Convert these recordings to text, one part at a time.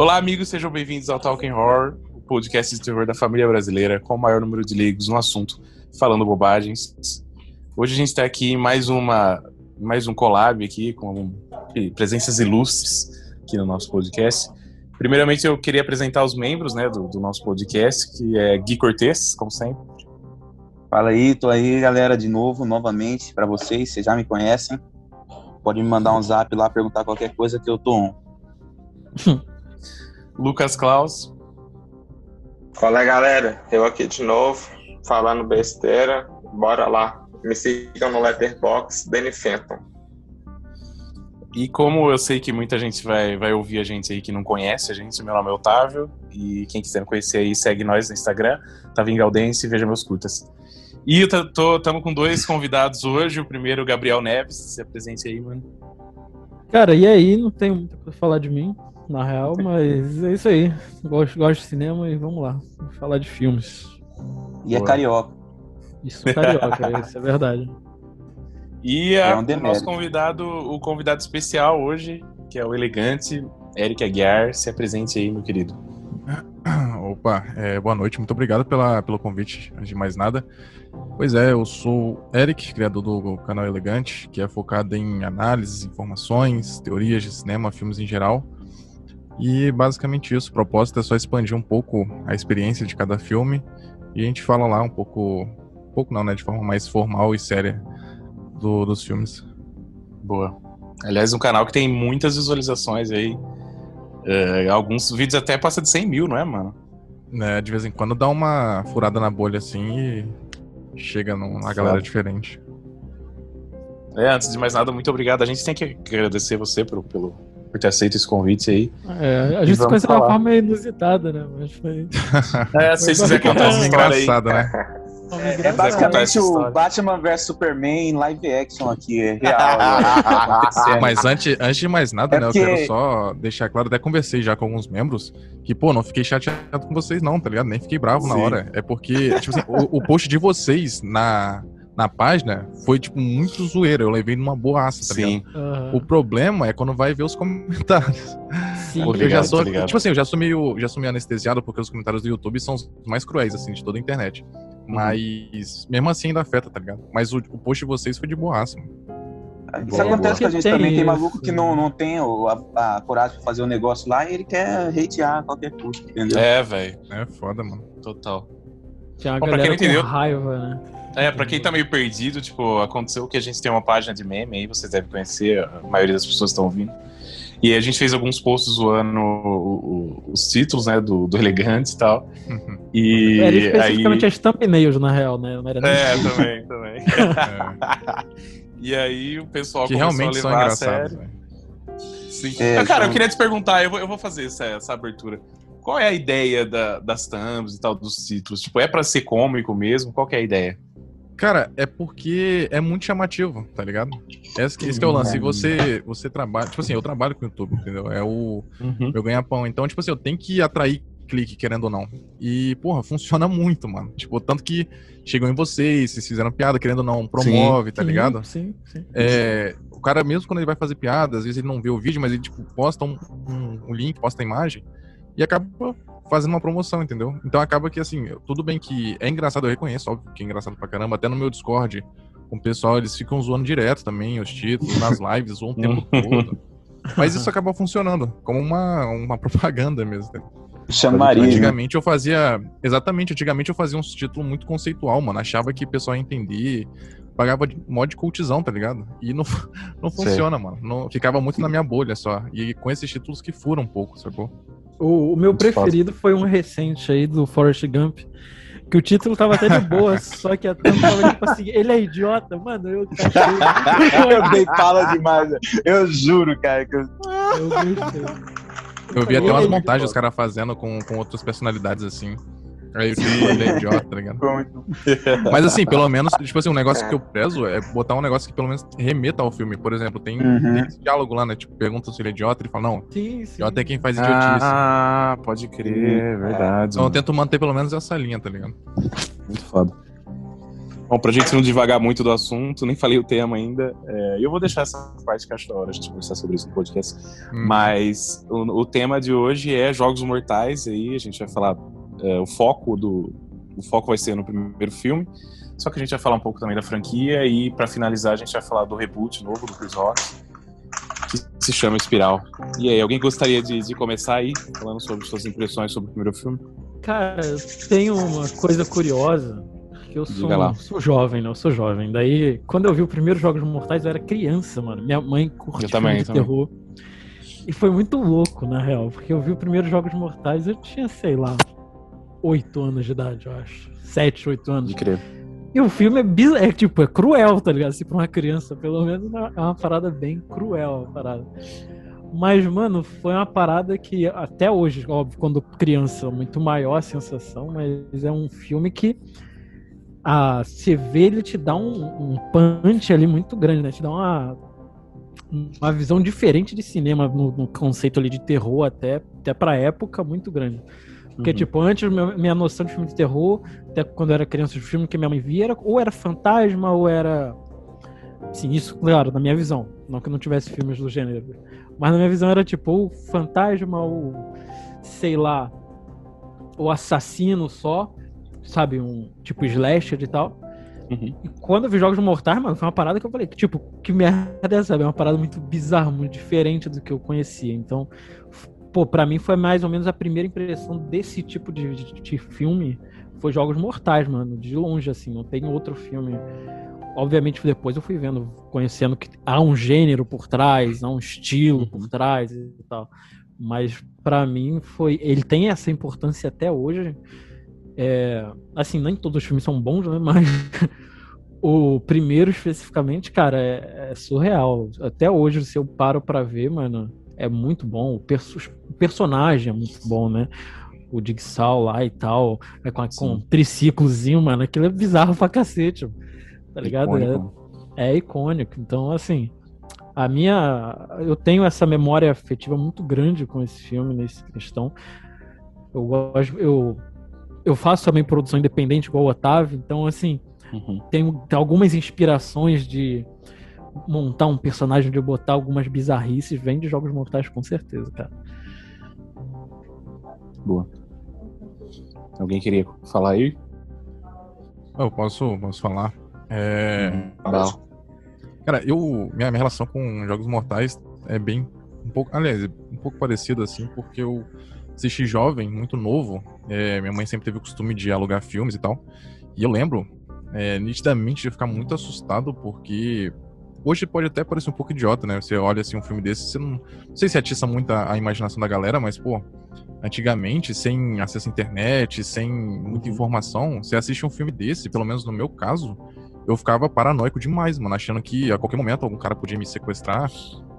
Olá, amigos, sejam bem-vindos ao Talking Horror, o podcast de terror da família brasileira com o maior número de leigos no assunto, falando bobagens. Hoje a gente está aqui em mais uma mais um collab aqui com presenças ilustres aqui no nosso podcast. Primeiramente, eu queria apresentar os membros né, do, do nosso podcast, que é Gui Cortez, como sempre. Fala aí, tô aí, galera, de novo, novamente, para vocês, vocês já me conhecem. Pode me mandar um zap lá, perguntar qualquer coisa que eu tô on. Lucas Klaus. Fala galera, eu aqui de novo, falando besteira. Bora lá. Me sigam no Letterboxd, Danny Fenton. E como eu sei que muita gente vai, vai ouvir a gente aí que não conhece a gente, meu nome é Otávio. E quem quiser conhecer aí, segue nós no Instagram, Tavinho Galdense, veja meus curtas. E estamos com dois convidados hoje. O primeiro, o Gabriel Neves. Se apresente aí, mano. Cara, e aí? Não tem muito pra falar de mim na real, mas é isso aí. Gosto, gosto de cinema e vamos lá. Vamos falar de filmes. E é carioca. Isso é carioca, isso é verdade. E a, é um o nosso convidado, o convidado especial hoje, que é o elegante Eric Aguiar. Se apresente aí, meu querido. Opa, é, boa noite, muito obrigado pela, pelo convite, antes de mais nada. Pois é, eu sou Eric, criador do canal Elegante, que é focado em análises, informações, teorias de cinema, filmes em geral. E basicamente isso. O propósito é só expandir um pouco a experiência de cada filme. E a gente fala lá um pouco. Um pouco não, né? De forma mais formal e séria do, dos filmes. Boa. Aliás, um canal que tem muitas visualizações aí. É, alguns vídeos até passa de 100 mil, não é, mano? É, de vez em quando dá uma furada na bolha assim e chega numa galera diferente. É, antes de mais nada, muito obrigado. A gente tem que agradecer você pelo, pelo por ter aceito esse convite aí. É, a gente se conheceu de uma forma inusitada, né? Mas foi. É, se vocês quiserem contar essa história aí. né? É, é basicamente o Batman vs Superman em live action aqui, é real. Mas antes, antes de mais nada, é né, porque... eu quero só deixar claro, até conversei já com alguns membros, que, pô, não fiquei chateado com vocês não, tá ligado? Nem fiquei bravo Sim. na hora. É porque, tipo assim, o, o post de vocês na, na página foi, tipo, muito zoeira. Eu levei numa boaça, tá Sim. ligado? Uhum. O problema é quando vai ver os comentários. Sim. Porque eu já sou, tipo assim, eu já sou meio, já sou meio anestesiado porque os comentários do YouTube são os mais cruéis, assim, de toda a internet. Uhum. Mas, mesmo assim, ainda afeta, tá ligado? Mas o, o post de vocês foi de boaça, mano. Isso boa, acontece boa. com a gente tem também. Isso. Tem maluco que não, não tem a, a, coragem de fazer o um negócio lá e ele quer hatear qualquer coisa, entendeu? É, velho. É foda, mano. Total. Tinha uma Bom, galera com entendeu, raiva, né? É, pra quem tá meio perdido, tipo, aconteceu que a gente tem uma página de meme aí, vocês devem conhecer, a maioria das pessoas estão ouvindo. E a gente fez alguns posts zoando o, o, os títulos, né, do, do Elegante e tal. Uhum. E Era especificamente aí... as thumbnails, na real, né? Não era é, também, também. É. e aí o pessoal que começou realmente a levar a sério. Sim. É, cara, eu queria te perguntar, eu vou, eu vou fazer essa, essa abertura. Qual é a ideia da, das thumbs e tal, dos títulos? Tipo, é para ser cômico mesmo? Qual é a ideia? Cara, é porque é muito chamativo, tá ligado? Esse, esse que é o lance. Você, você trabalha. Tipo assim, eu trabalho com o YouTube, entendeu? É o uhum. meu ganha-pão. Então, tipo assim, eu tenho que atrair clique, querendo ou não. E, porra, funciona muito, mano. Tipo, tanto que chegam em vocês, vocês fizeram piada, querendo ou não, promove, sim, tá ligado? Sim, sim. É, o cara, mesmo quando ele vai fazer piada, às vezes ele não vê o vídeo, mas ele, tipo, posta um, um, um link, posta a imagem e acaba fazendo uma promoção, entendeu? Então acaba que, assim, tudo bem que é engraçado, eu reconheço, óbvio que é engraçado pra caramba, até no meu Discord, com o pessoal, eles ficam zoando direto também, os títulos, nas lives, zoam o tempo todo. Mas isso acaba funcionando, como uma, uma propaganda mesmo. Chamaria. Antigamente eu fazia. Exatamente, antigamente eu fazia um título muito conceitual, mano. Achava que o pessoal ia entender. Pagava de mod cultizão, tá ligado? E não, não funciona, Sei. mano. Não, ficava muito na minha bolha só. E com esses títulos que furam um pouco, sacou? O, o meu preferido foi um recente aí do Forrest Gump. Que o título tava até de boa, só que a tampa tava tipo assim, ele é idiota, mano. Eu, eu dei fala demais, eu juro, cara. Que eu... eu gostei. Eu vi até umas montagens os caras fazendo com, com outras personalidades assim. Aí o ele é idiota, tá ligado? Mas assim, pelo menos, tipo assim, um negócio que eu prezo é botar um negócio que pelo menos remeta ao filme. Por exemplo, tem, uhum. tem esse diálogo lá, né? Tipo, pergunta se ele é idiota, ele fala, não, sim, sim. idiota é quem faz idiotice. Ah, pode crer, é verdade. Então eu tento manter pelo menos essa linha, tá ligado? Muito foda. Bom, pra gente não devagar muito do assunto, nem falei o tema ainda, é, eu vou deixar essa parte que acho da hora a gente conversar sobre isso no podcast. Hum. Mas o, o, tema de hoje é Jogos Mortais, aí a gente vai falar é, o foco do. O foco vai ser no primeiro filme. Só que a gente vai falar um pouco também da franquia e para finalizar a gente vai falar do reboot novo do Chris Rock, que se chama Espiral. E aí, alguém gostaria de, de começar aí falando sobre suas impressões sobre o primeiro filme? Cara, eu tenho uma coisa curiosa que eu sou, sou jovem, né? Eu sou jovem. Daí, quando eu vi o primeiro Jogos Mortais, eu era criança, mano. Minha mãe curtiu também, também. terror. E foi muito louco, na real, porque eu vi o primeiro Jogos Mortais, eu tinha, sei lá, oito anos de idade, eu acho. Sete, oito anos. De crer. E o filme é, biz... é tipo, é cruel, tá ligado? Assim, pra uma criança, pelo menos é uma parada bem cruel a parada. Mas, mano, foi uma parada que até hoje, óbvio, quando criança, muito maior a sensação, mas é um filme que a você vê ele te dá um, um punch ali muito grande, né? Te dá uma, uma visão diferente de cinema no, no conceito ali de terror até, até pra época muito grande. Porque, uhum. tipo, antes minha noção de filme de terror, até quando eu era criança, o filme que minha mãe via era ou era fantasma ou era. Sim, isso, claro, na minha visão. Não que não tivesse filmes do gênero. Mas na minha visão era tipo, ou fantasma, ou sei lá, o assassino só sabe, um tipo slasher e tal. Uhum. E quando eu vi Jogos Mortais, mano, foi uma parada que eu falei, tipo, que merda é essa? É uma parada muito bizarra, muito diferente do que eu conhecia. Então, pô, pra mim foi mais ou menos a primeira impressão desse tipo de, de, de filme. Foi Jogos Mortais, mano, de longe, assim, não tem outro filme. Obviamente, depois eu fui vendo, conhecendo que há um gênero por trás, há um estilo por uhum. trás e tal. Mas para mim foi. Ele tem essa importância até hoje é, assim, nem todos os filmes são bons, né? Mas o primeiro especificamente, cara, é, é, surreal. Até hoje, se eu paro para ver, mano, é muito bom. O, perso o, personagem é muito bom, né? O Digsal lá e tal, é com, com um triciclozinho, mano, aquilo é bizarro pra cacete, tá ligado? Icônico. É, é icônico. Então, assim, a minha. Eu tenho essa memória afetiva muito grande com esse filme, nessa questão. Eu gosto. Eu eu faço também produção independente igual o Otávio, então assim, uhum. tem algumas inspirações de montar um personagem, de botar algumas bizarrices, vem de jogos mortais com certeza, cara. Boa. Alguém queria falar aí? Eu posso, posso falar. É... Cara, eu minha, minha relação com jogos mortais é bem um pouco, aliás, um pouco parecido assim, porque eu assisti jovem, muito novo. É, minha mãe sempre teve o costume de alugar filmes e tal. E eu lembro, é, nitidamente, de ficar muito assustado, porque hoje pode até parecer um pouco idiota, né? Você olha assim um filme desse, você não, não sei se atiça muito a, a, imaginação da galera, mas, pô, antigamente, sem acesso à internet, sem muita uhum. informação, você assiste um filme desse, pelo menos no meu caso, eu ficava paranoico demais, mano, achando que a qualquer momento algum cara podia me sequestrar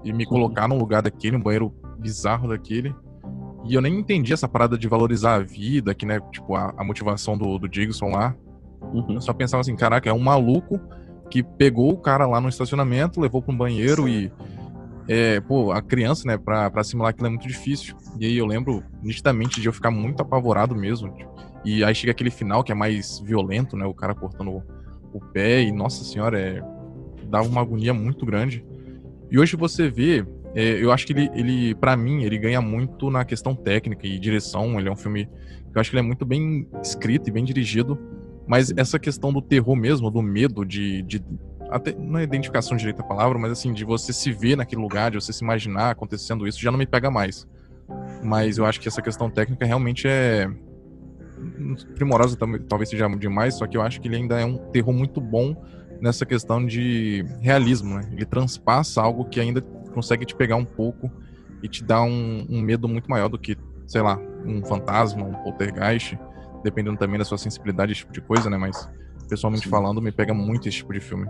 e me colocar num lugar daquele, um banheiro bizarro daquele. E eu nem entendi essa parada de valorizar a vida, que, né, tipo, a, a motivação do, do Digson lá. Uhum. Eu só pensava assim, caraca, é um maluco que pegou o cara lá no estacionamento, levou para um banheiro Sim. e. É, pô, a criança, né, pra assimilar aquilo é muito difícil. E aí eu lembro nitidamente de eu ficar muito apavorado mesmo. E aí chega aquele final que é mais violento, né, o cara cortando o pé e, nossa senhora, é, dava uma agonia muito grande. E hoje você vê é, eu acho que ele, ele para mim, ele ganha muito na questão técnica e direção. Ele é um filme que eu acho que ele é muito bem escrito e bem dirigido. Mas essa questão do terror mesmo, do medo de, de até não é identificação direita a palavra, mas assim, de você se ver naquele lugar, de você se imaginar acontecendo isso, já não me pega mais. Mas eu acho que essa questão técnica realmente é primorosa, talvez seja demais, só que eu acho que ele ainda é um terror muito bom nessa questão de realismo, né? Ele transpassa algo que ainda consegue te pegar um pouco e te dar um, um medo muito maior do que, sei lá, um fantasma, um poltergeist, dependendo também da sua sensibilidade, esse tipo de coisa, né? Mas, pessoalmente Sim. falando, me pega muito esse tipo de filme.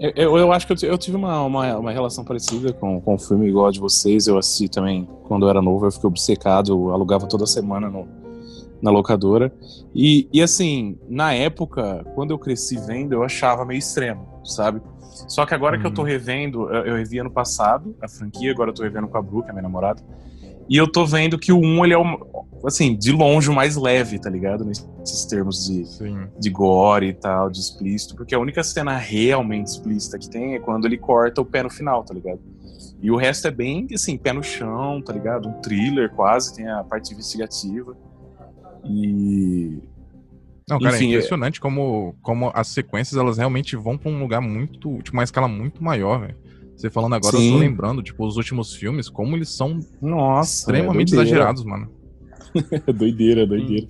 Eu, eu, eu, acho que eu, eu tive uma, uma, uma, relação parecida com, com o filme igual a de vocês. Eu assisti também quando eu era novo, eu fiquei obcecado, eu alugava toda semana no, na locadora. E, e assim, na época, quando eu cresci vendo, eu achava meio extremo, sabe? Só que agora hum. que eu tô uhum. revendo, eu, eu revi ano passado a franquia, agora eu tô revendo com a Brooke, a minha namorada. E eu tô vendo que o 1, ele é, o, assim, de longe o mais leve, tá ligado? Nesses termos de, de gore e tal, de explícito. Porque a única cena realmente explícita que tem é quando ele corta o pé no final, tá ligado? E o resto é bem, assim, pé no chão, tá ligado? Um thriller quase, tem a parte investigativa. E. Não, cara, é Enfim, é impressionante é... como, como as sequências elas realmente vão pra um lugar muito. Tipo, uma escala muito maior, velho. Você falando agora, Sim. eu tô lembrando, tipo, os últimos filmes, como eles são Nossa, extremamente é exagerados, mano. doideira, doideira.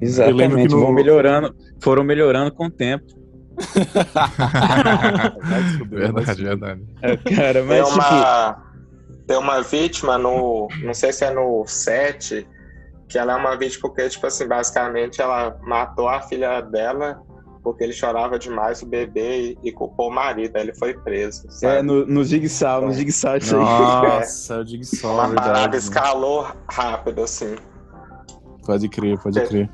Exatamente, no... vão melhorando, foram melhorando com o tempo. verdade, verdade. É, cara, mas tem uma, tipo... tem uma vítima no. Não sei se é no 7, que ela é uma vítima porque, tipo assim, basicamente ela matou a filha dela porque ele chorava demais o bebê e, e culpou o marido, aí ele foi preso. Sabe? É, no, no Jigsaw, no Jigsaw isso aí. Nossa, é. o Jigsaw, Uma verdade, parada escalou rápido, assim. Pode crer, pode crer.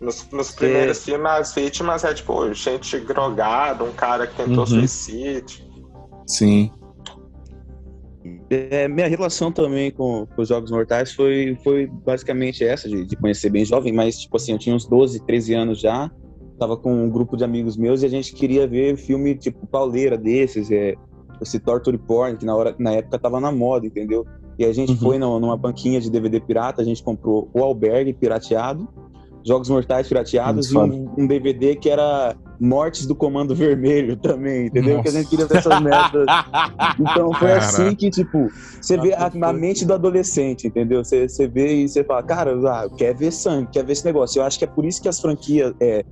Nos, nos primeiros é. filmes, as vítimas é tipo gente drogada, um cara que tentou uhum. suicídio. Sim. É, minha relação também com, com, os Jogos Mortais foi, foi basicamente essa, de, de, conhecer bem jovem, mas, tipo assim, eu tinha uns 12, 13 anos já, tava com um grupo de amigos meus e a gente queria ver filme, tipo, pauleira desses, é, esse Torture Porn, que na, hora, na época tava na moda, entendeu? E a gente uhum. foi no, numa banquinha de DVD pirata, a gente comprou o Albergue pirateado, Jogos Mortais pirateados e um, um, DVD que era Mortes do Comando Vermelho também, entendeu? Nossa. Que a gente queria ver essas merdas. Então foi Caraca. assim que, tipo, você vê a, a, mente do adolescente, entendeu? Você, você vê e você fala, cara, ah, quer ver sangue, quer ver esse negócio. Eu acho que é por isso que as franquias, é,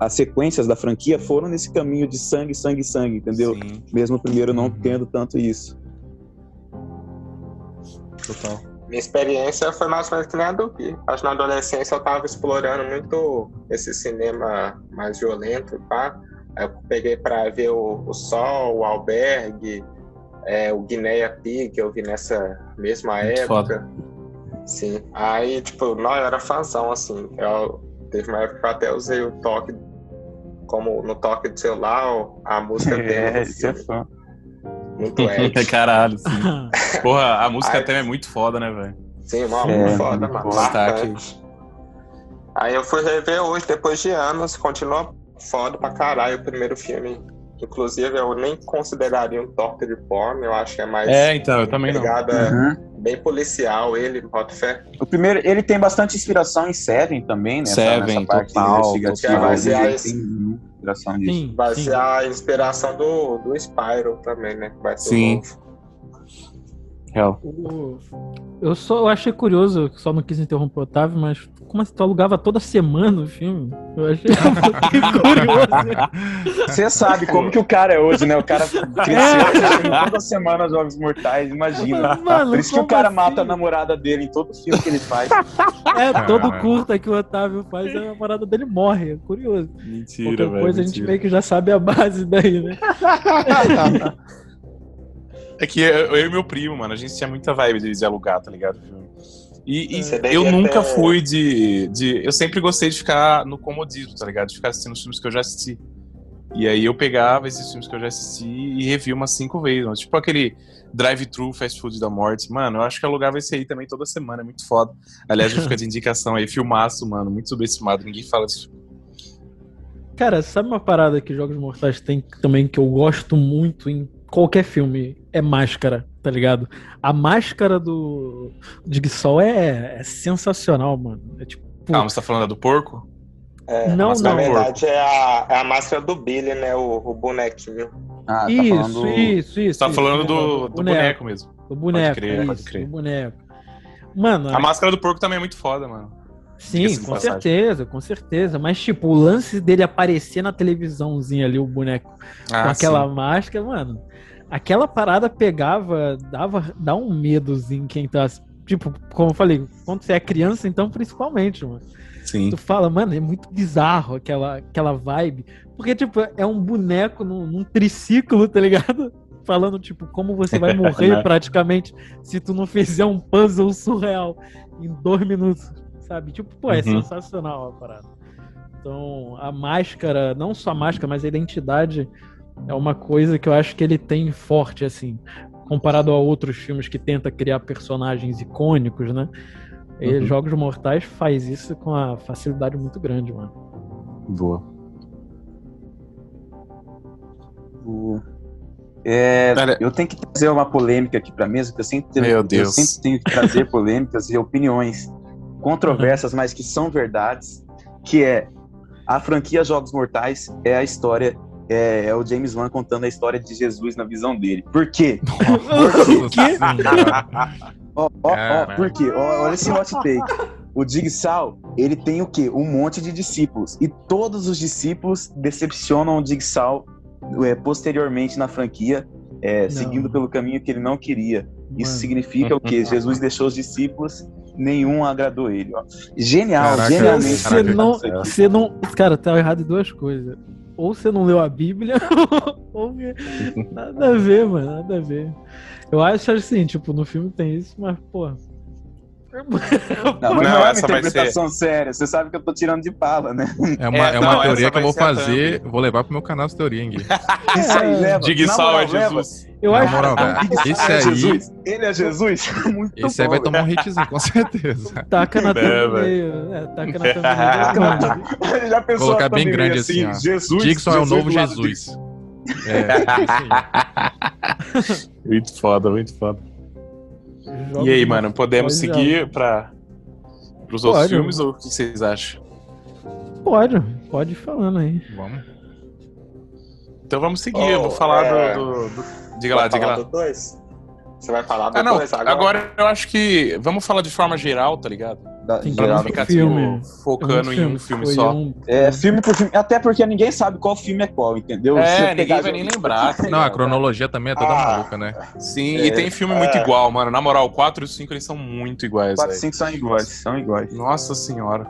as sequências da franquia foram nesse caminho de sangue, sangue, sangue, entendeu? Sim. Mesmo o primeiro não uhum. tendo tanto isso. Total. Minha experiência foi mais ou menos que nem a do Gui. Acho que na adolescência eu tava explorando muito esse cinema mais violento, tá? Eu peguei para ver o, o Sol, o Albergue, é, o Guineia Pig, que eu vi nessa mesma muito época. Foda. Sim. Aí, tipo, não, eu era fãzão, assim. Eu, teve uma época que eu até usei o toque, como no toque do celular, a música dele. É, isso é fã. Muito Ed. Caralho, sim. Porra, a música até é muito foda, né, velho? Sim, uma é, foda, mano. Aí eu fui rever hoje, depois de anos, continua foda pra caralho o primeiro filme. Inclusive, eu nem consideraria um toque de porn, eu acho que é mais. É, então, eu também pegada não. Uhum. Bem policial, ele, bota fé. O primeiro, ele tem bastante inspiração em Seven também, né? Seven, nessa parte total. Ser a, inspiração disso. Sim, vai sim. ser a inspiração do, do Spyro também, né? Vai ser sim. Real. Eu só eu achei curioso, só não quis interromper o Otávio, mas como assim tu alugava toda semana o filme? Eu achei curioso. Você sabe como que o cara é hoje, né? O cara cresceu é. toda semana Jogos Mortais, imagina. Mano, Por isso que o cara assim? mata a namorada dele em todo filme que ele faz. É, todo curta que o Otávio faz, a namorada dele morre. É curioso. Mentira, velho. Depois a gente meio que já sabe a base daí, né? É que eu, eu e meu primo, mano, a gente tinha muita vibe de, de alugar, tá ligado? E, e eu nunca até... fui de, de. Eu sempre gostei de ficar no comodismo, tá ligado? De ficar assistindo os filmes que eu já assisti. E aí eu pegava esses filmes que eu já assisti e revia umas cinco vezes. Mano. Tipo aquele Drive-Thru Fast Food da Morte. Mano, eu acho que eu alugava esse aí também toda semana, é muito foda. Aliás, já fica de indicação aí, filmaço, mano, muito subestimado, ninguém fala disso. Cara, sabe uma parada que Jogos Mortais tem também que eu gosto muito em qualquer filme é máscara, tá ligado? A máscara do Jigsaw é, é sensacional, mano. É tipo. Calma, você tá falando do porco? É, não, não. Na verdade é a, é a máscara do Billy, né? O, o bonequinho. Ah, tá isso, falando... isso, isso. Você tá isso, falando do, do boneco. boneco. mesmo. Do boneco. Pode crer, isso, pode crer. Do boneco. Mano. A máscara do porco também é muito foda, mano. Sim, com certeza, com certeza. Mas, tipo, o lance dele aparecer na televisãozinha ali, o boneco, ah, com aquela sim. máscara, mano aquela parada pegava, dava, dá um medozinho quem tá. Tipo, como eu falei, quando você é criança, então principalmente, mano. Sim. Tu fala, mano, é muito bizarro aquela, aquela vibe. Porque, tipo, é um boneco num, num triciclo, tá ligado? Falando, tipo, como você vai morrer né? praticamente se tu não fizer um puzzle surreal em dois minutos, sabe? Tipo, pô, é uhum. sensacional a parada. Então, a máscara, não só a máscara, mas a identidade é uma coisa que eu acho que ele tem forte, assim. comparado a outros filmes que tenta criar personagens icônicos, né? E uhum. Jogos Mortais faz isso com uma facilidade muito grande, mano. Boa. É, eu tenho que trazer uma polêmica aqui para mesa, porque eu sempre, Meu Deus. eu sempre tenho que trazer polêmicas e opiniões controversas, mas que são verdades, que é a franquia Jogos Mortais é a história é, é, o James Wan contando a história de Jesus na visão dele. Por quê? Por quê? ó, ó, ó, por quê? Ó, olha esse hot take. O Digsal, ele tem o quê? Um monte de discípulos. E todos os discípulos decepcionam o Digsal é, posteriormente na franquia, é, seguindo pelo caminho que ele não queria. Isso Mano. significa o quê? Jesus deixou os discípulos, nenhum agradou ele. Ó. Genial, Caraca, genialmente. Você não, você não. Cara, tá errado em duas coisas ou você não leu a Bíblia, ou nada a ver, mano, nada a ver. Eu acho assim, tipo, no filme tem isso, mas, pô. Não, mas não, é uma interpretação ser... séria. Você sabe que eu tô tirando de bala, né? É uma, é, é uma não, teoria que eu vou fazer, vou levar pro meu canal essa teoria, hein, Gui. Isso aí, leva. Digsal é Jesus. Leva. Eu acho moral, que esse é aí. Jesus. Ele é Jesus? Muito esse bom, aí vai tomar um hitzinho, com certeza. Taca na thumb meio. É, taca na thumb meio. Já pensou Colocar bem grande assim, assim Jesus. Dixon é o novo Jesus. É, muito foda, muito foda. E aí, mano, podemos seguir para os outros pode, filmes ou o que vocês acham? Pode, pode ir falando aí. Vamos. Então vamos seguir, oh, eu vou falar é... do, do, do, Diga lá, diga lá. Do dois? Você vai falar do ah, não, dois agora? Agora eu acho que. Vamos falar de forma geral, tá ligado? Da, pra não ficar filme. Tipo, focando em um filme só. Um... É, filme por filme. Até porque ninguém sabe qual filme é qual, entendeu? É, ninguém vai nem lembrar. Tá não, a cronologia também é toda ah, maluca, né? Sim, é, e tem filme muito é. igual, mano. Na moral, o 4 e o 5 eles são muito iguais. 4 e 5 são iguais, são iguais. Nossa senhora.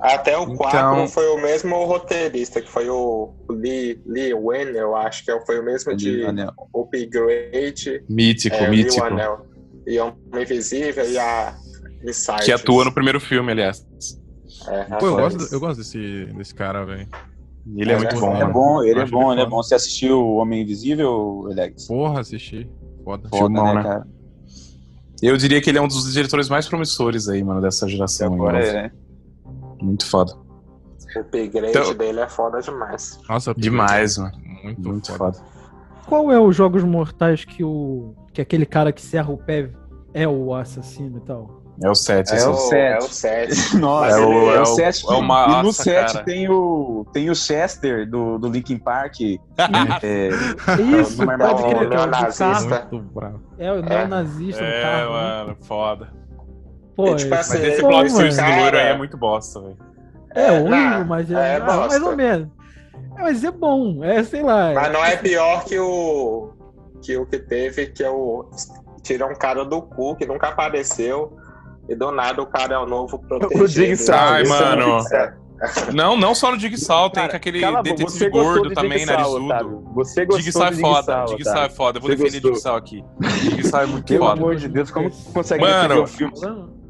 Até o 4 então... foi o mesmo roteirista, que foi o Lee, Lee Wen, eu acho que foi o mesmo de Upgrade. Mítico, é, mítico. E Homem Invisível e a que atua no primeiro filme, aliás. É, Pô, eu gosto, eu gosto desse, desse cara, velho. Ele é, é muito bom. Ele é bom, ele é bom, ele é bom. Você assistiu o Homem Invisível, Alex? Porra, assisti. Foda. Foda Filmão, né, né, cara? Eu diria que ele é um dos diretores mais promissores aí, mano, dessa geração. Agora é, né? Muito foda. O upgrade então... dele é foda demais. Nossa, demais, mano. Muito, muito foda. foda. Qual é os jogos mortais que o que aquele cara que serra o pé é o assassino e tal? É o 7. É, é, o 7. É o 7. Nossa, é o, é o 7. É uma, e no 7 tem o, tem o Chester do, do Linkin Park. é, Isso, pode crer, é o nazista. É, o neonazista é, é, né? mano, foda. Pô, tipo mas assim, esse plot twist do loiro aí é muito bosta, velho. É horrível, mas é, é mais ou menos. É, mas é bom, é, sei lá. Mas não é pior que o que o que teve, que é o tira um cara do cu que nunca apareceu e do nada o cara é o novo protegido. O Jigsaw. Ai, mano. Não, não só no Digsal, tem com aquele detetive gordo também, narizudo. Você gostou Digsal é foda, Digsal é foda. Eu vou defender Digsal aqui. Digsal é muito Pelo foda. Pelo amor de Deus, como consegue mano, o filme?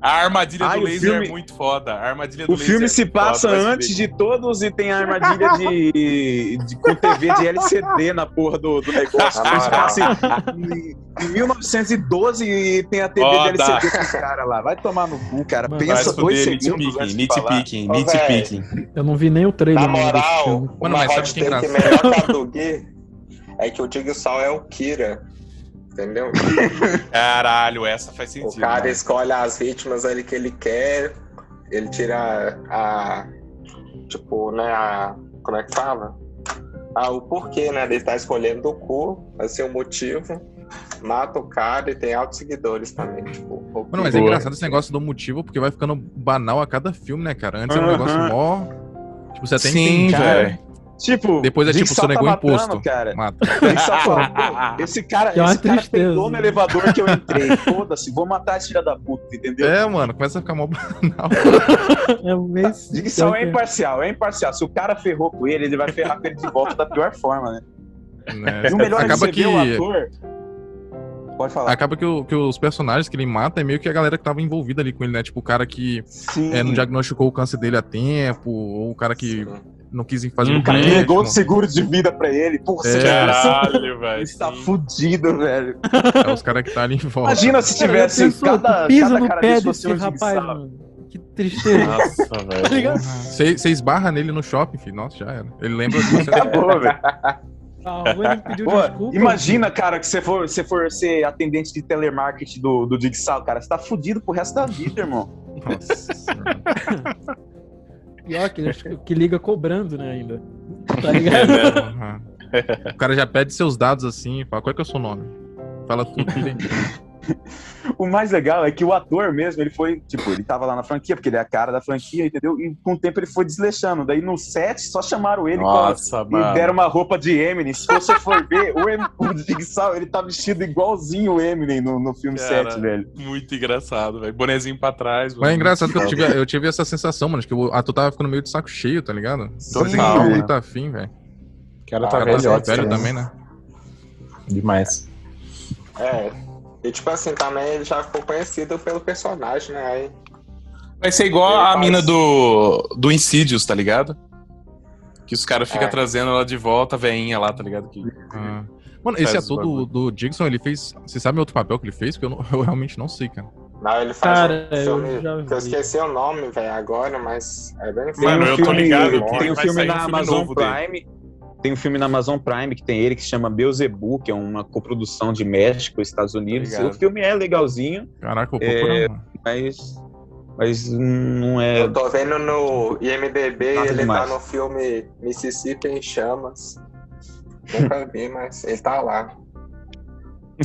A armadilha Ai, do laser filme... é muito foda. A armadilha do o filme é se passa foda, antes de todos e tem a armadilha de, de com TV de LCD na porra do, do negócio. Ah, se passa em, em 1912 e tem a TV foda. de LCD com os caras lá. Vai tomar no cu, cara. Mano, Pensa dois segundos Nitpicking, nitpicking, Eu não vi nem o trailer. Na moral, Mano, hot take melhor que a do Gui é que o Digsal é o Kira entendeu? Caralho, essa faz sentido. O cara né? escolhe as vítimas ali que ele quer, ele tira a. Tipo, né, a. Como é que fala? Ah, o porquê, né? Ele tá escolhendo o cu, assim, o motivo, mata o cara e tem altos seguidores também. Tipo, Mano, mas é engraçado esse negócio do motivo, porque vai ficando banal a cada filme, né, cara? Antes era um negócio mó. Tipo, você até Sim, velho. Tipo, depois é tipo, você negou tá imposto. Cara. Mata. esse cara, é esse cara pegou no elevador que eu entrei. Foda-se, vou matar esse filho da puta, entendeu? É, mano, começa a ficar mó banal. é. Dicção é imparcial, é imparcial. Se o cara ferrou com ele, ele vai ferrar com ele de volta da pior forma, né? É. E o melhor Acaba é que... o ator Pode falar. Acaba que, o, que, os personagens que ele mata é meio que a galera que tava envolvida ali com ele, né? Tipo, o cara que é, não diagnosticou o câncer dele a tempo, ou o cara que Sim. Não quis fazer um O cara entregou o seguro de vida pra ele. Porra, é. Caralho, velho. Ele tá fudido, velho. É os caras que tá ali em volta. Imagina se tivesse pensou, cada, pisa cada no cara pé desse rapaz, mano. Que tristeza. Nossa, velho. Você esbarra nele no shopping, filho. Nossa, já era. Ele lembra disso. Acabou, velho. Ah, Pô, imagina, cara, que você for, você for ser atendente de telemarketing do, do Digsal, cara. Você tá fudido pro resto da vida, irmão. Nossa. Pior que, que liga cobrando, né, ainda. Tá ligado? É, o cara já pede seus dados assim, fala, qual é que é o seu nome? Fala tudo o mais legal é que o ator mesmo, ele foi, tipo, ele tava lá na franquia, porque ele é a cara da franquia, entendeu? E com o tempo ele foi desleixando. Daí no set só chamaram ele Nossa, com, e deram uma roupa de Eminem. Se você for ver, o, em, o Jigsaw, ele tá vestido igualzinho o Eminem no, no filme Cara, 7, velho. Muito engraçado, velho. Bonezinho pra trás. Mas é engraçado que eu tive, eu tive essa sensação, mano, que o ator tava ficando meio de saco cheio, tá ligado? Total. Muito afim, velho. O cara tá ah, velho, velho também, né? Demais. É, e tipo assim, também ele já ficou conhecido pelo personagem, né? Aí... Vai ser igual a faz... mina do, do Insidious, tá ligado? Que os caras ficam é. trazendo ela de volta, a veinha lá, tá ligado? Que... Ah. Mano, esse ator do, do Dixon, ele fez. Você sabe outro papel que ele fez? Porque eu, não, eu realmente não sei, cara. Não, ele faz cara, um filme. Eu, eu esqueci o nome, velho, agora, mas é bem Mano, eu tô ligado. Tem um filme na Amazon Prime. Dele. Tem um filme na Amazon Prime que tem ele que se chama Beelzebub, que é uma coprodução de México e Estados Unidos. Obrigado. O filme é legalzinho. Caraca, eu é, mas mas não é. Eu tô vendo no IMDB, Nada ele demais. tá no filme Mississippi em Chamas. Nunca vi, mas ele tá lá.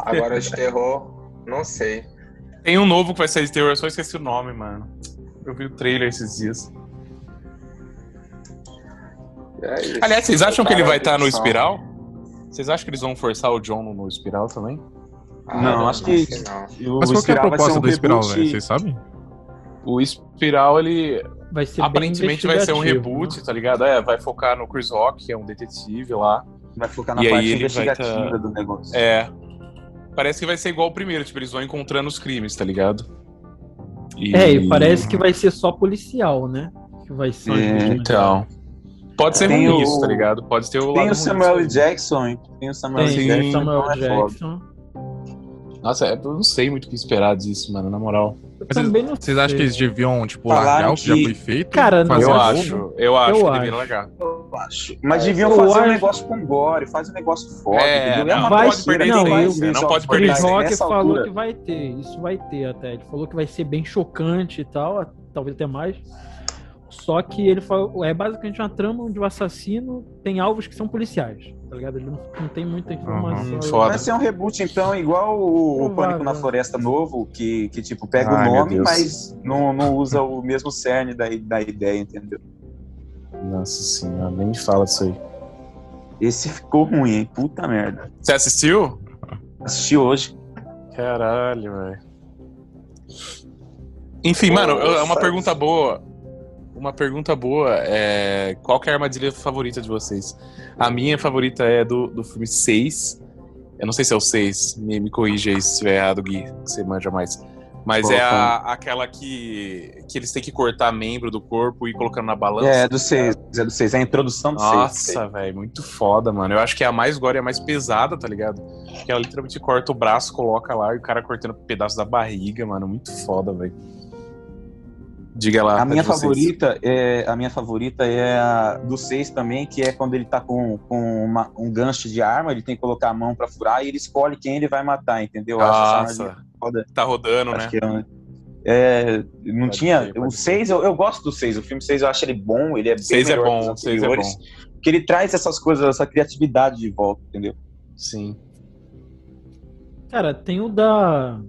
Agora de terror, não sei. Tem um novo que vai sair de terror, eu só esqueci o nome, mano. Eu vi o trailer esses dias. É Aliás, vocês acham que ele vai estar tá no espiral? Vocês acham que eles vão forçar o John no, espiral também? Ah, não, acho que. Não. Mas qual que é a proposta um do espiral, velho? Vocês sabem? O espiral, ele. Vai ser Aparentemente vai ser um reboot, né? tá ligado? É, vai focar no Chris Rock, que é um detetive lá. Vai focar na e parte investigativa tá... do negócio. É. Parece que vai ser igual o primeiro, tipo, eles vão encontrando os crimes, tá ligado? E... É, e parece que vai ser só policial, né? Que vai ser. É, então. Pode ser tem ruim o... isso, tá ligado? Pode ter o Tem o Samuel L. Jackson, tem o Samuel L. Jackson. Samuel é Jackson. Nossa, eu não sei muito o que esperar disso, mano, na moral. Vocês, vocês acham que eles deviam, tipo, largar o que já foi feito? Cara, não, eu acho. Eu acho eu que deveriam largar. Eu acho. Mas é, deviam fazer acho... um negócio com gore, faz um negócio forte. É, não, não pode perder não, eu, não pode perder O Rock falou altura. que vai ter, isso vai ter até. Ele falou que vai ser bem chocante e tal, talvez até mais. Só que ele falou, é basicamente uma trama onde o assassino tem alvos que são policiais, tá ligado? Ele não, não tem muita informação. Uhum, Vai ser um reboot, então, igual o, o Pânico na Floresta Novo, que, que tipo, pega Ai, o nome, mas não, não usa o mesmo cerne da, da ideia, entendeu? Nossa senhora, nem me fala disso aí. Esse ficou ruim, hein? Puta merda. Você assistiu? Assisti hoje. Caralho, velho. Enfim, Nossa, mano, é uma pergunta boa uma pergunta boa. É, qual que é a armadilha favorita de vocês? A minha favorita é do, do filme 6. Eu não sei se é o 6, me, me corrija aí se estiver errado, Gui, que você manja mais. Mas é a, aquela que, que eles têm que cortar membro do corpo e ir colocando na balança. É, é do 6, é do 6, é a introdução do 6. Nossa, velho, muito foda, mano. Eu acho que é a mais gore e a mais pesada, tá ligado? Porque ela literalmente corta o braço, coloca lá e o cara cortando pedaços da barriga, mano. Muito foda, velho. Diga lá. A minha favorita é a minha favorita é a do 6 também, que é quando ele tá com, com uma, um gancho de arma, ele tem que colocar a mão para furar e ele escolhe quem ele vai matar, entendeu? Nossa, tá rodando, acho né? É, é, não pode tinha. Ser, o 6, eu, eu, gosto do 6. O filme 6 eu acho ele bom, ele é bem seis é bom, 6 é bom. Porque ele traz essas coisas, essa criatividade de volta, entendeu? Sim. Cara, tem o da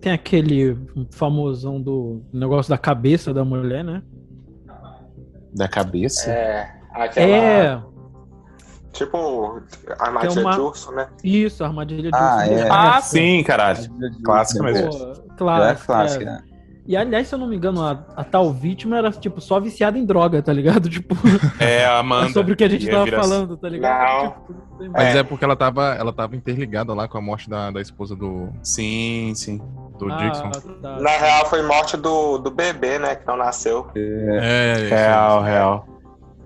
tem aquele famosão do negócio da cabeça da mulher, né? Da cabeça? É. Aquela... É. Tipo, armadilha uma... de urso, né? Isso, armadilha de ah, urso. É. Ah, sim, caralho. Clássica mesmo. Claro. É clássica, né? E aliás, se eu não me engano, a, a, tal vítima era, tipo, só viciada em droga, tá ligado? Tipo. É, a Amanda. sobre o que a gente tava falando, tá ligado? Tipo, Mas é. é. porque ela tava, ela tava interligada lá com a morte da, da esposa do. Sim, sim. Do ah, Dixon. Tá. Na real, foi morte do, do bebê, né? Que não nasceu. É, é real, real.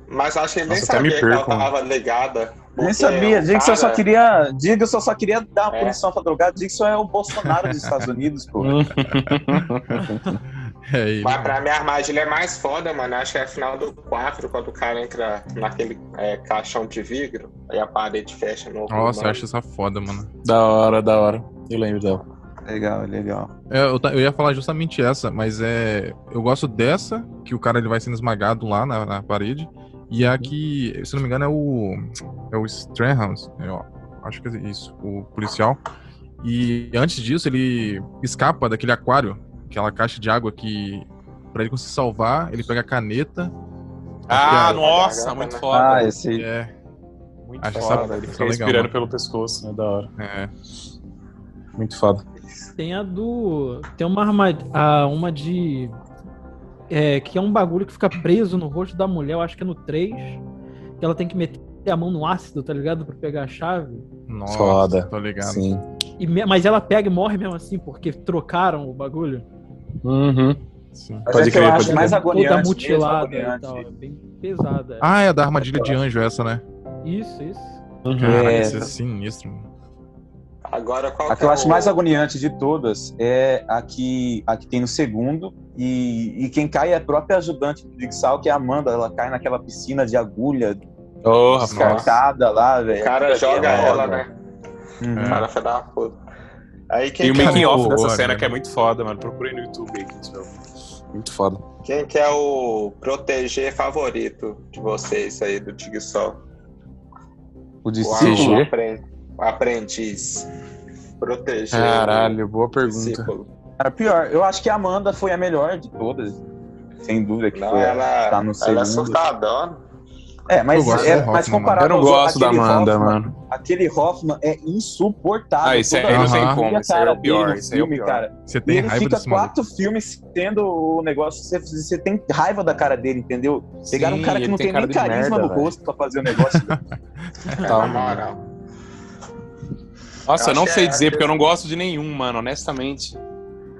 Mas acho que ele nem Nossa, sabia que ela tava ligada. Nem sabia. Cara... Dixon só queria. Dixon só queria dar uma é. punição pra drogado. Dixon é o Bolsonaro dos Estados Unidos, pô. É Mas pra mim a armadilha é mais foda, mano. Acho que é a final do 4, quando o cara entra naquele é, caixão de vidro, aí a parede fecha no. Nossa, eu acho essa foda, mano. Da hora, da hora. Eu lembro dela. Legal, legal. É, eu, eu, ia falar justamente essa, mas é. Eu gosto dessa, que o cara ele vai sendo esmagado lá na, na parede. E a que, se não me engano, é o. É o Strahams. É, acho que é isso, o policial. E antes disso, ele escapa daquele aquário, aquela caixa de água que. Pra ele conseguir salvar, ele pega a caneta. Ah, a... nossa, muito foda. Ah, esse. É. Muito Acho foda. Ele fica respirando pelo pescoço, né? Da hora. É. Muito foda. Tem a do. Tem uma armadilha. Uma de é, que é um bagulho que fica preso no rosto da mulher, eu acho que é no 3, que ela tem que meter a mão no ácido, tá ligado? Pra pegar a chave. Nossa, Foda. tô ligado. Sim. E, mas ela pega e morre mesmo assim, porque trocaram o bagulho. Uhum. Sim. Pode crer, eu acho mais agoniante. Toda mutilada e tal, é bem pesada. Ah, é da armadilha de anjo essa, né? Isso, isso. Uhum. Caraca, é, isso é sinistro, mano. Agora, qual a que eu é acho mais agoniante de todas é a que, a que tem no segundo. E, e quem cai é a própria ajudante do Jigsaw, que é a Amanda. Ela cai naquela piscina de agulha oh, descartada lá, velho. O cara joga é ela, né? Uhum. O cara foi dar uma. Aí, quem e o making off dessa cena né? que é muito foda, mano. Procurei no YouTube aí, Muito foda. Quem que é o proteger favorito de vocês aí do Jigsaw? O de CG? O aprendiz proteger. Caralho, boa pergunta. Cara, pior, eu acho que a Amanda foi a melhor de todas. Sem dúvida que não, foi. Ela, tá no ela é surtadona. É, mas, é, mas comparado Eu não gosto da Amanda, Hoffman, mano. Aquele Hoffman é insuportável. Ah, isso aí não tem como. Isso é o pior. Isso é o pior. Cara. Você tem ele raiva fica quatro filmes tendo o negócio. Você, você tem raiva da cara dele, entendeu? Pegaram um cara que não tem, tem nem carisma merda, no véio. rosto pra fazer o negócio. tá, moral. Nossa, eu, eu não sei é, dizer, porque eu não gosto de nenhum, mano, honestamente.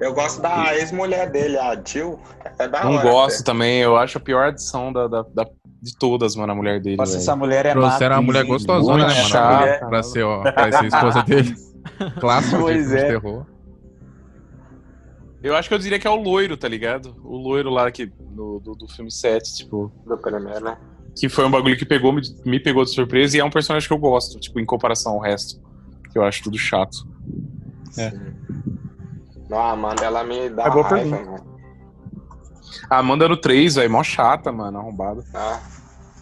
Eu gosto da ex-mulher dele, a Jill. É da não hora, gosto até. também, eu acho a pior adição da, da, da de todas, mano, a mulher dele. Nossa, essa mulher é Trouxeram uma mulher gostosona, né, mano? Chata. Pra ser, ó, pra ser esposa dele. Clássico pois de, é. de terror. Eu acho que eu diria que é o loiro, tá ligado? O loiro lá que, do, do, do filme 7, tipo. Do primeiro, né? Que foi um bagulho que pegou, me, me pegou de surpresa e é um personagem que eu gosto, tipo, em comparação ao resto que eu acho tudo chato. É. Não, a Amanda, ela me dá é boa raiva, mano. A Amanda no 3, velho, mó chata, mano, arrombada. Ah,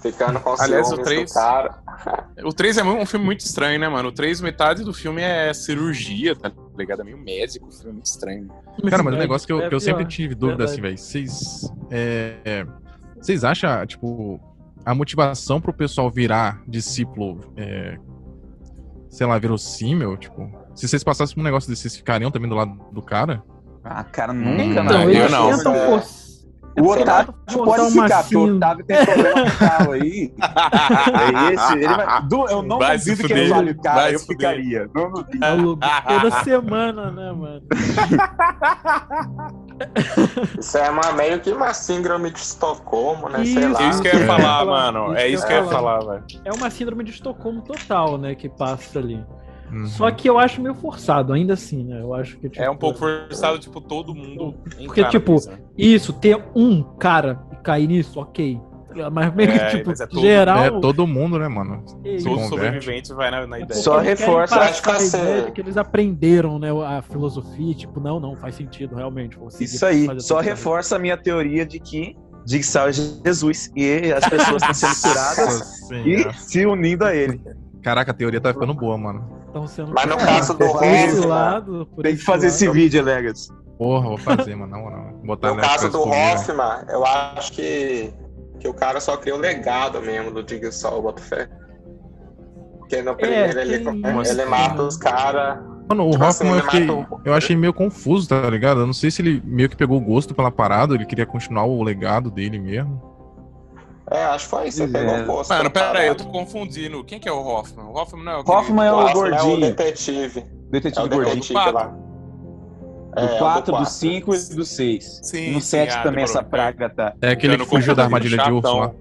ficando com Aliás, o 3, cara. O 3 é um filme muito estranho, né, mano? O 3, metade do filme é cirurgia, tá ligado? É meio médico, o filme é muito estranho. Cara, mas o um negócio que eu, que eu sempre tive dúvida, assim, velho, vocês... É, vocês acham, tipo, a motivação pro pessoal virar discípulo é, sei lá, verossímil, tipo. Se vocês passassem por um negócio desse, vocês ficariam também do lado do cara? Ah, cara, nunca, então, não. Eu não. Tentam é... O Otávio pode ficar, porque o Otávio tem problema de carro aí. É esse, ele vai... Du, eu não vai duvido que ele fale, cara, eu ficaria. Não duvido. Toda semana, né, mano? Isso é uma, meio que uma síndrome de Estocolmo, né? Isso, Sei lá. É isso que eu ia falar, mano. É isso que eu ia falar, velho. É uma síndrome de Estocolmo total, né? Que passa ali. Uhum. Só que eu acho meio forçado, ainda assim, né? Eu acho que. Tipo, é um pouco forçado, tipo, todo mundo. Porque, tipo, né? isso, ter um cara e cair nisso, ok. Mas meio é, que, tipo, é todo, geral. É todo mundo, né, mano? Todo sobrevivente vai na, na ideia. Só reforça acho que a ideia de que eles aprenderam, né, a filosofia, tipo, não, não, faz sentido, realmente. Isso aí, só reforça a minha teoria de que Jigsaw é Jesus e as pessoas estão sendo curadas e se unindo a ele. Caraca, a teoria tá ficando boa, mano. Sendo... Mas no caso do Hoffman. Tem que fazer esse vídeo, Legas. Porra, vou fazer, mano. Não, não. Botar no caso do Hoffman, eu acho que, que o cara só criou o legado mesmo do Dig Sol, boto fé. Porque no primeiro é, ele, ele, ele mata os caras. Mano, o tipo assim, Hoffman assim, eu, fiquei, eu achei meio confuso, tá ligado? Eu não sei se ele meio que pegou o gosto pela parada, ele queria continuar o legado dele mesmo. É, acho que foi isso. Você pegou o posto. Mano, pera aí, eu tô confundindo. Quem que é o Hoffman? O Hoffman não é o Hoffman é o, o gordinho. É o detetive. Detetive, é o detetive gordinho. lá. Do 4, do 5 e do 6. No 7 ah, também essa praga tá. É aquele que fugiu da armadilha de urso lá.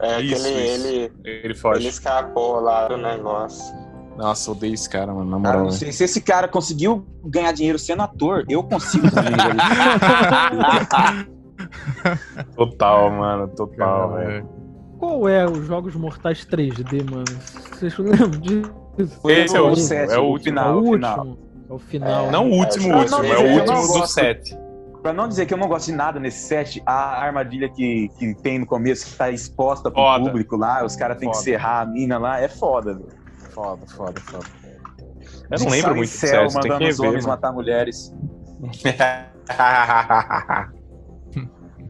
É, isso, que ele, isso. ele, ele, foge. ele escapou lá do negócio. Nossa, odeio esse cara, mano, na moral. se, se, esse cara conseguiu ganhar dinheiro sendo ator, eu consigo também. total, mano, total, velho. Qual é os Jogos Mortais 3D, mano? Vocês lembram disso? Esse é o, é, é o final. É o último. É o final. É, não o último, é, último, é o último do set. Pra não dizer que eu não gosto de nada nesse set, a armadilha que, que tem no começo, que tá exposta pro foda. público lá, os caras têm que serrar a mina lá, é foda, velho. Foda, foda, foda. Eu não lembro muito céu, do set, mandando os homens mano. matar mulheres.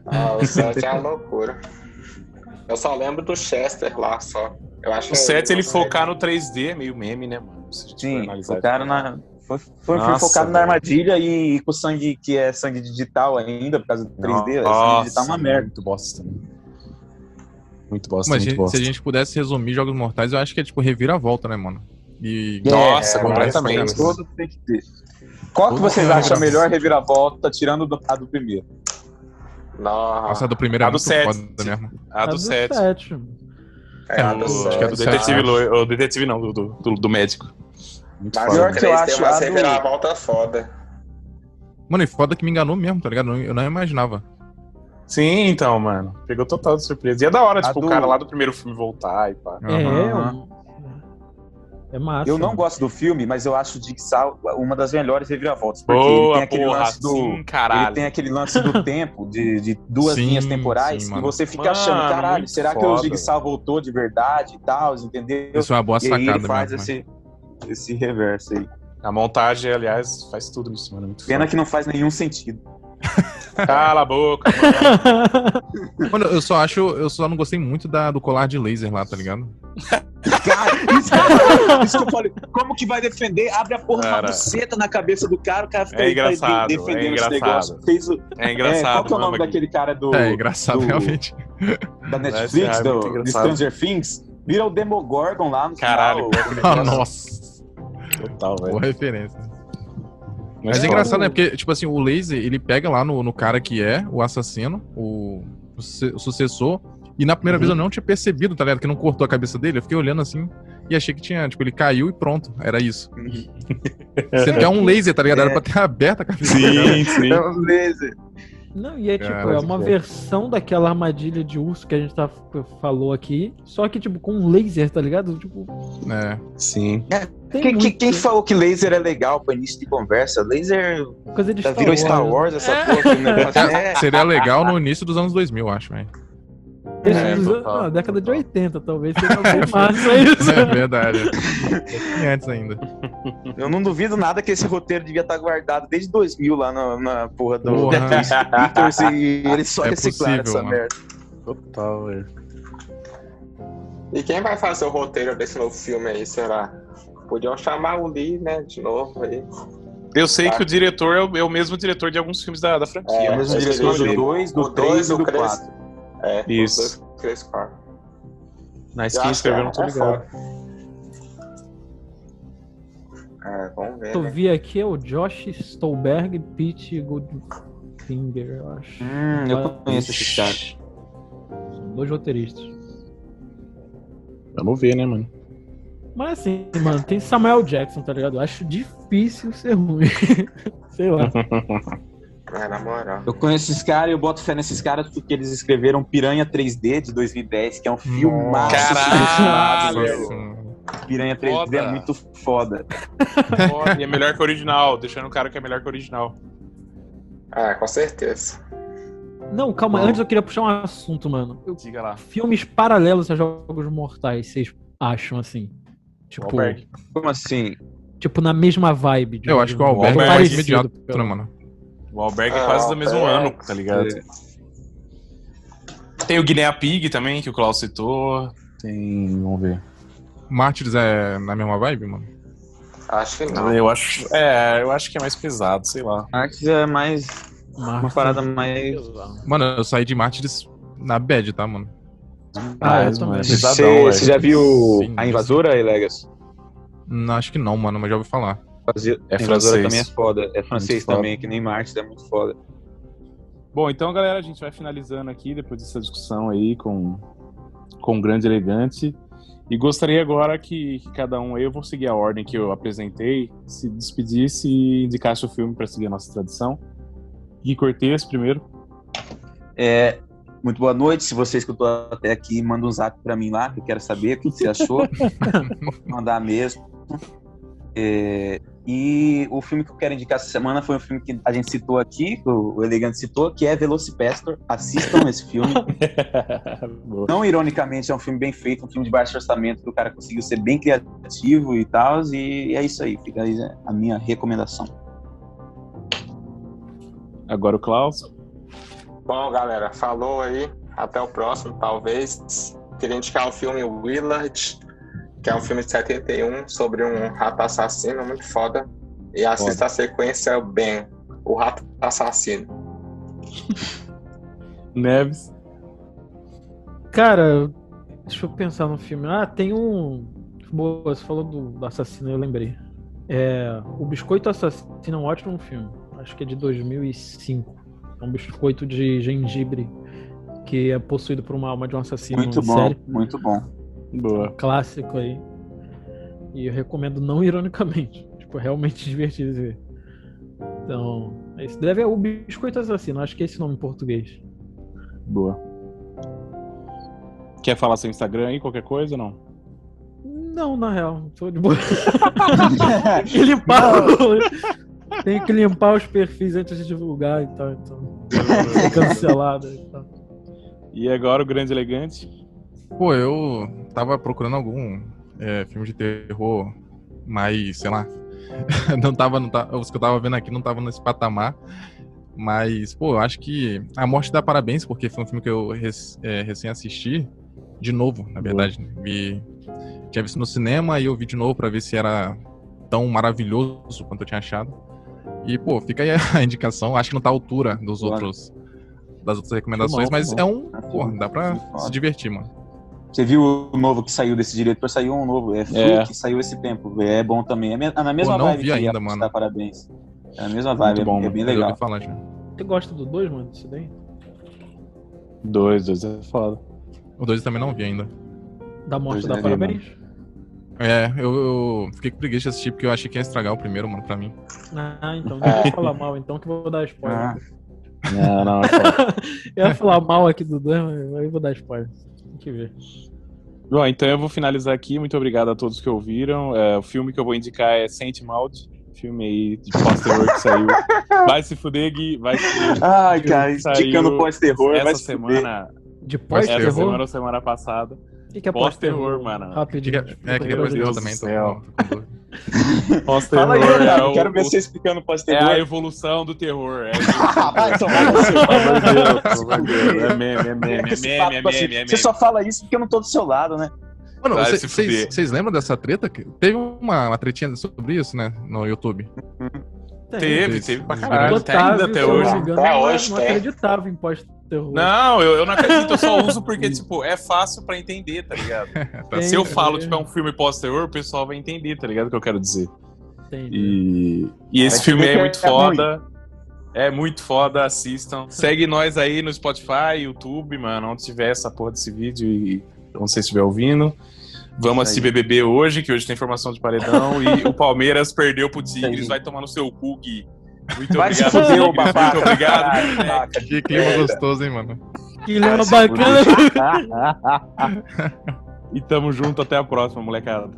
ah, o set é uma loucura. Eu só lembro do Chester lá, só. Eu acho o set ele focar no 3D é meio meme, né, mano? Sim, focaram na, foi, foi, Nossa, foi focado na armadilha e, e, com sangue que é sangue digital ainda, por causa do 3D. Nossa, sangue digital é uma merda. Muito bosta também. Muito bosta, Mas muito bosta. se a gente pudesse resumir Jogos Mortais, eu acho que é tipo reviravolta, né, mano? E... Nossa, é, completamente. Todo tem que ter. Qual que vocês acham a melhor reviravolta, tirando do, a do primeiro? Nossa, a do primeiro é a do 7. A do 7. É, a do 7. Acho que é do detetive, o detetive não, do, do, do médico. Muito Mas foda. que eu acho tem uma reviravolta foda. Mano, e foda que me enganou mesmo, tá ligado? Eu não imaginava. Sim, então, mano. Pegou total de surpresa. E é da hora, a tipo, do... o cara lá do primeiro filme voltar e pá. É, uhum. é massa. Eu não gosto do filme, mas eu acho o Jigsaw uma das melhores reviravoltas. Porque Boa, ele tem aquele porra, lance do. Sim, ele tem aquele lance do tempo, de, de duas sim, linhas temporais, sim, e você fica mano, achando, caralho, será foda. que o Jigsaw voltou de verdade e tal, entendeu? Isso é uma boa sacada, e ele faz mesmo, esse, esse reverso aí. A montagem, aliás, faz tudo nisso, mano. É muito Pena foda. que não faz nenhum sentido. Cala a boca, mano. mano. eu só acho, eu só não gostei muito da, do colar de laser lá, tá ligado? Cara, isso, que, isso que eu falei. Como que vai defender? Abre a porra cara, uma buceta na cabeça do cara, o cara fica é engraçado, defendendo é engraçado. esse negócio. Fez o, é engraçado. É, qual que é o nome daquele cara do. É engraçado, do, realmente. Da Netflix, do, do Stranger Things? Vira o Demogorgon lá no Caralho. Final. Ah, nossa. Total, velho. Boa referência. Mas, Mas é engraçado, né? Porque, tipo assim, o laser, ele pega lá no, no cara que é o assassino, o, o sucessor, e na primeira uhum. vez eu não tinha percebido, tá ligado? Que não cortou a cabeça dele. Eu fiquei olhando assim e achei que tinha, tipo, ele caiu e pronto. Era isso. Uhum. Você quer um laser, tá ligado? Era é. pra ter aberto a cabeça. Sim, sim. É um laser. Não, e é tipo, é uma versão daquela armadilha de urso que a gente tá, falou aqui, só que, tipo, com laser, tá ligado? Tipo. É, sim. É, quem, muito... quem, falou que laser é legal pra início de conversa? Laser. Coisa de Star virou Wars. Star Wars essa é. porra. Negócio, é. Seria legal no início dos anos 2000, acho, velho. É, não, década de 80, talvez seja bem massa isso. É verdade. É antes ainda. Eu não duvido nada que esse roteiro devia estar guardado desde 2000 lá na, na porra do porra. Peters e eles só é reciclaram possível, essa mano. merda. Total, velho. E quem vai fazer o roteiro desse novo filme aí, será? Podiam chamar o Lee, né, de novo aí. Eu sei tá. que o diretor é o, é o, mesmo diretor de alguns filmes da, da franquia. É, o mesmo diretor do 2, do 3 e do 4. É, Isso. Três, quatro. Na skin escreveu, não tô ligado. É, vamos ver. Eu né? vi aqui é o Josh Stolberg e Pete Goldfinger, eu acho. Hum, eu conheço esse cara. São dois roteiristas. Vamos ver, né, mano? Mas assim, mano, tem Samuel Jackson, tá ligado? Eu acho difícil ser ruim. Sei lá. É, na moral. Eu conheço esses caras e eu boto fé nesses caras porque eles escreveram Piranha 3D de 2010, que é um filme Caralho! Piranha 3D é foda. é muito foda. foda. E é melhor que o original, deixando o cara que é melhor que o original. Ah, com certeza. Não, calma, Bom. antes eu queria puxar um assunto, mano. Eu, Diga lá. Filmes paralelos a Jogos Mortais, vocês acham assim? Tipo. Como assim? Tipo, na mesma vibe. eu acho que o Albergue é imediato, né, mano? O Albergue é, é quase do mesmo ano, tá ligado? É. Tem o Guinea Pig também, que o Klaus citou. Tem. Vamos ver. Mártires é na mesma vibe, mano? Acho que não. Eu acho. É, eu acho que é mais pesado, sei lá. Mártires é mais. Uma parada mais. Mano, eu saí de Mártires na bad, tá, mano? Ah, eu também. Você, você já viu Sim, A Invasora, Elegas? Não, acho que não, mano, mas já ouvi falar. É francês. também é foda. É francês muito também, foda. que nem Marte, é muito foda. Bom, então, galera, a gente vai finalizando aqui depois dessa discussão aí com com Grande Elegante. E gostaria agora que, que, cada um, eu vou seguir a ordem que eu apresentei, se despedisse e indicasse o filme para seguir a nossa tradição. Gui Cortez, primeiro. É, muito boa noite. Se você escutou até aqui, manda um zap para mim lá, que eu quero saber o que você achou. Mandar mesmo. É, e o filme que eu quero indicar essa semana foi um filme que a gente citou aqui, que o Elegante citou, que é Velocipastor. Assistam esse filme. Não ironicamente, é um filme bem feito, um filme de baixo orçamento, que o cara conseguiu ser bem criativo e tal. E é isso aí, fica aí a minha recomendação. Agora o Klaus. Bom, galera, falou aí. Até o próximo, talvez. Queria indicar o filme Willard que é um filme de 71 sobre um rato assassino muito foda. E assista foda. a sequência Ben, o rato assassino. Neves. Cara, deixa eu pensar no filme. Ah, tem um. Boa, você falou do, do assassino, eu lembrei. É, o Biscoito Assassino é um ótimo filme. Acho que é de 2005. É um biscoito de gengibre que é possuído por uma alma de um assassino. Muito bom, série. muito bom. Boa. clássico aí. E eu recomendo não ironicamente. Tipo, é realmente divertido de ver. Então, esse deve é o Biscoito Assassino, acho que é esse nome em português. Boa. Quer falar seu Instagram aí, qualquer coisa ou não? Não, na real, tô de boa. Tem que limpar, tem que limpar os perfis antes de divulgar e tal, então. cancelado e tal. E agora o grande elegante? Pô, eu tava procurando algum é, filme de terror mais, sei lá. não tava, não tava. Os que eu tava vendo aqui não tava nesse patamar. Mas, pô, eu acho que A Morte dá parabéns, porque foi um filme que eu é, recém assisti. De novo, na verdade. Né? Vi, tinha visto no cinema e eu vi de novo para ver se era tão maravilhoso quanto eu tinha achado. E, pô, fica aí a indicação. Acho que não tá à altura dos claro. outros das outras recomendações, bom, mas é um. Pô, dá pra se divertir, mano. Você viu o novo que saiu desse diretor? Saiu um novo, é Flu, é. que saiu esse tempo. É bom também. É na mesma Pô, não vibe vi ainda, mano. Dá parabéns. É a mesma vibe, bom, é, bem legal. Falar, Você gosta do 2, mano, desse daí? Dois, dois é foda. O 2 também não vi ainda. Da morte dá é parabéns? É, eu, eu, fiquei com preguiça de assistir porque eu achei que ia estragar o primeiro, mano, pra mim. Ah, então deixa eu falar mal, então que eu vou dar spoiler. Ah. Não, não, é eu ia falar mal aqui do 2, mas aí eu vou dar spoiler que ver. Bom, então eu vou finalizar aqui. Muito obrigado a todos que ouviram. É, o filme que eu vou indicar é Saint Maud, filme aí de pós-terror que saiu. Vai se fuder, Gui. Vai se fuder. Ai, cara, indicando pós-terror. Essa semana. De pós-terror? Essa semana ou semana passada. O que, que é pós-terror, mano? Rapidinho. É, que depois Deus também. Tô, Pós-terror. Fala aí, cara. É quero ver você explicando pós-terror. É a evolução do terror. É É meme, é meme, é meme, é meme, é Você só fala isso porque eu não tô do seu lado, né? Mano, vocês lembram dessa treta? Teve uma, uma tretinha sobre isso, né? No YouTube. Teve, teve pra caralho. Ainda até hoje. Até hoje, não acreditava em pós-terror. Não, eu, eu não acredito, eu só uso porque, tipo, é fácil pra entender, tá ligado? Tem, Se eu falo, é. tipo, é um filme pós-terror, o pessoal vai entender, tá ligado? O que eu quero dizer. Entendi. E, e esse filme é, é muito foda. É muito foda, assistam. Segue nós aí no Spotify, YouTube, mano, onde tiver essa porra desse vídeo e onde você estiver ouvindo. Vamos assistir BBB hoje, que hoje tem informação de paredão. e o Palmeiras perdeu pro Tigres. Vai tomar no seu cu, Gui. Muito Vai obrigado, se fuder, Muito obrigado. que clima gostoso, hein, mano. Que clima bacana. e tamo junto. Até a próxima, molecada.